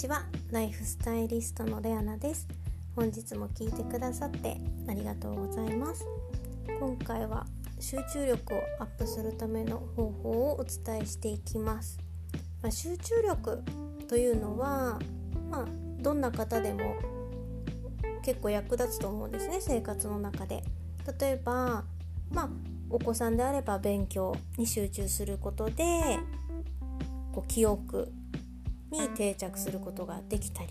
ちは。ライフスタイリストのレアナです。本日も聞いてくださってありがとうございます。今回は集中力をアップするための方法をお伝えしていきます、まあ、集中力というのはまあ、どんな方でも結構役立つと思うんですね。生活の中で。例えばまあお子さんであれば勉強に集中することでこう記憶に定着することができたり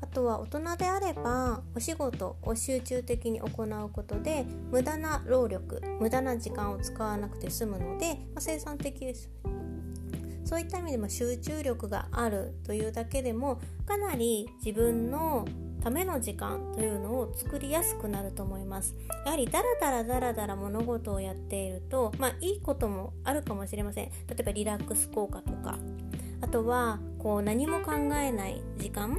あとは大人であればお仕事を集中的に行うことで無駄な労力無駄な時間を使わなくて済むので、まあ、生産的ですそういった意味でも集中力があるというだけでもかなり自分のための時間というのを作りやすくなると思います。やはりダラダラダラダラ物事をやっているとまあいいこともあるかもしれません。例えばリラックス効果とかあとはこう何も考えない時間。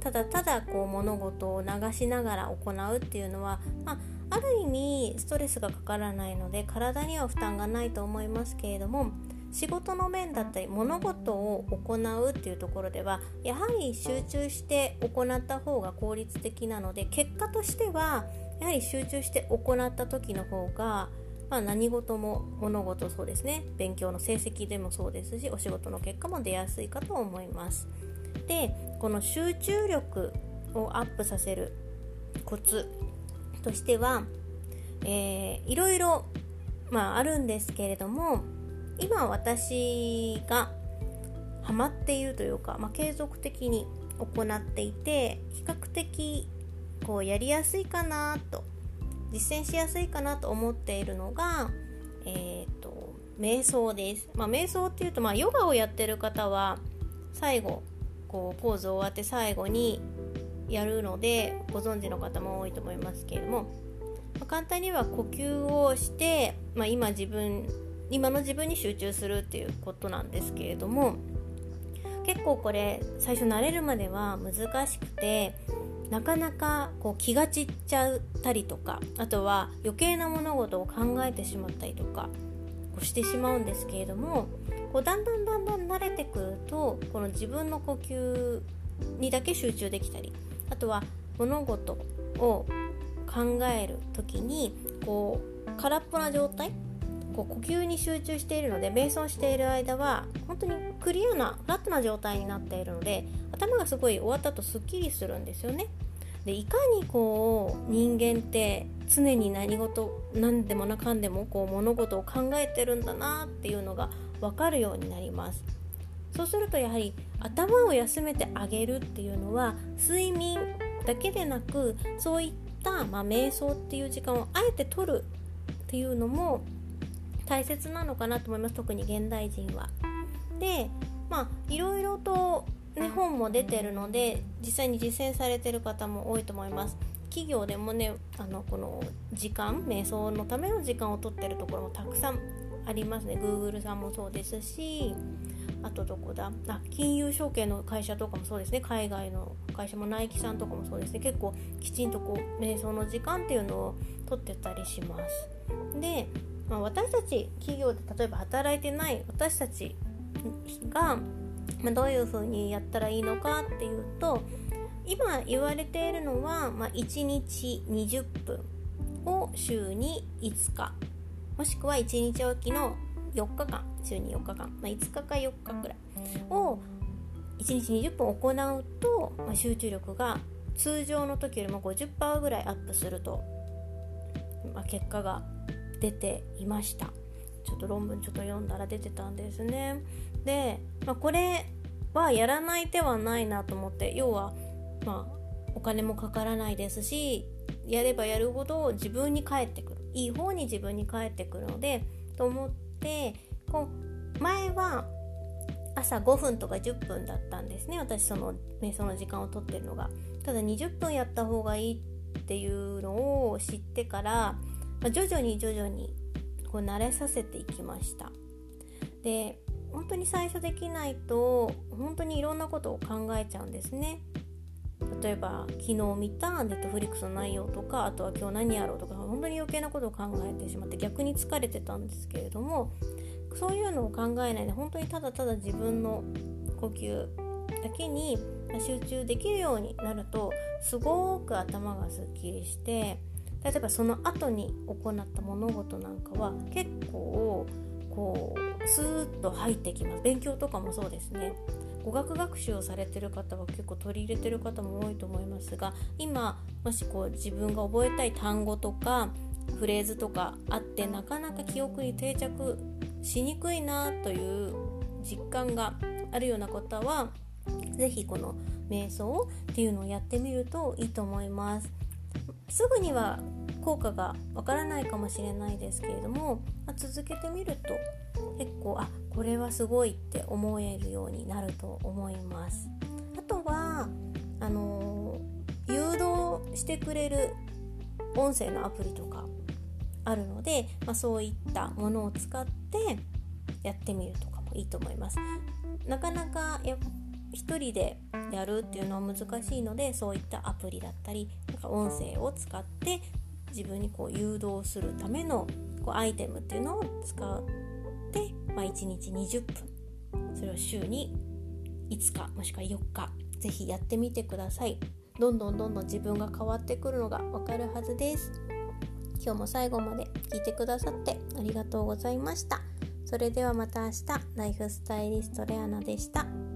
ただただこう物事を流しながら行うっていうのは、まあ、ある意味ストレスがかからないので体には負担がないと思いますけれども仕事の面だったり物事を行うっていうところではやはり集中して行った方が効率的なので結果としてはやはり集中して行った時の方がまあ、何事も物事そうですね。勉強の成績でもそうですしお仕事の結果も出やすいかと思います。でこの集中力をアップさせるコツとしては、えー、いろいろ、まあ、あるんですけれども今私がハマっているというか、まあ、継続的に行っていて比較的こうやりやすいかなと実践しやすいかなと思っているのが、えーと、瞑想です。まあ、瞑想っていうと、まあ、ヨガをやってる方は最後こうポーズ終わって最後にやるのでご存知の方も多いと思いますけれども、まあ、簡単には呼吸をして、まあ、今自分今の自分に集中するっていうことなんですけれども結構これ最初慣れるまでは難しくてなかなかこう気が散っちゃったりとかあとは余計な物事を考えてしまったりとかこうしてしまうんですけれどもこうだんだんだんだん慣れてくるとこの自分の呼吸にだけ集中できたりあとは物事を考える時にこう空っぽな状態こう呼吸に集中しているので瞑想している間は本当にクリアなフラットな状態になっているので頭がすごい終わったとすっきりするんですよね。でいかにこう人間って常に何事何でもなかんでもこう物事を考えてるんだなっていうのが分かるようになりますそうするとやはり頭を休めてあげるっていうのは睡眠だけでなくそういった、まあ、瞑想っていう時間をあえて取るっていうのも大切なのかなと思います特に現代人は。でまあいろいろと、ね、本も出てるので実際に実践されてる方も多いと思います。企業でもねあのこの時間瞑想のための時間を取ってるところもたくさんありますね。Google さんもそうですしあとどこだ？あ金融証券の会社とかもそうですね。海外の会社もナイキさんとかもそうですね。結構きちんとこう瞑想の時間っていうのを取ってたりします。でまあ、私たち企業で例えば働いてない私たちが、ま、どういうふうにやったらいいのかっていうと今言われているのは、まあ、1日20分を週に5日もしくは1日おきの4日間週に4日間、まあ、5日か4日くらいを1日20分行うと、まあ、集中力が通常の時よりも50%ぐらいアップすると、まあ、結果が出ていました。ちょっと論文ちょっと読んだら出てたんですね。で、まあ、これはやらない手はないなと思って要はまあお金もかからないですしやればやるほど自分に返ってくる。いい方に自分に返ってくるのでと思ってこう前は朝5分とか10分だったんですね。私その瞑想の時間をとってるのが。ただ20分やった方がいいっていうのを知ってからまあ、徐々に徐々にこう慣れさせていきました。で本当に最初できないと本当にいろんなことを考えちゃうんですね。例えば昨日見たネットフリックスの内容とかあとは今日何やろうとか本当に余計なことを考えてしまって逆に疲れてたんですけれどもそういうのを考えないで本当にただただ自分の呼吸だけに集中できるようになるとすごく頭がすっきりして例えばその後に行った物事なんかは結構こうスーッと入ってきます勉強とかもそうですね語学学習をされてる方は結構取り入れてる方も多いと思いますが今もしこう自分が覚えたい単語とかフレーズとかあってなかなか記憶に定着しにくいなという実感があるような方は是非この瞑想っていうのをやってみるといいと思います。すぐには効果がわからないかもしれないですけれども、まあ、続けてみると結構あこれはすごいって思えるようになると思います。あとはあのー、誘導してくれる音声のアプリとかあるので、まあ、そういったものを使ってやってみるとかもいいと思います。なかなかや1人でやるっていうのは難しいのでそういったアプリだったりなんか音声を使って自分にこう誘導するためのこうアイテムっていうのを使って、まあ、1日20分それを週に5日もしくは4日是非やってみてください。どんどんどんどん自分が変わってくるのがわかるはずです。今日も最後まで聞いてくださってありがとうございました。それではまた明日ライフスタイリストレアナでした。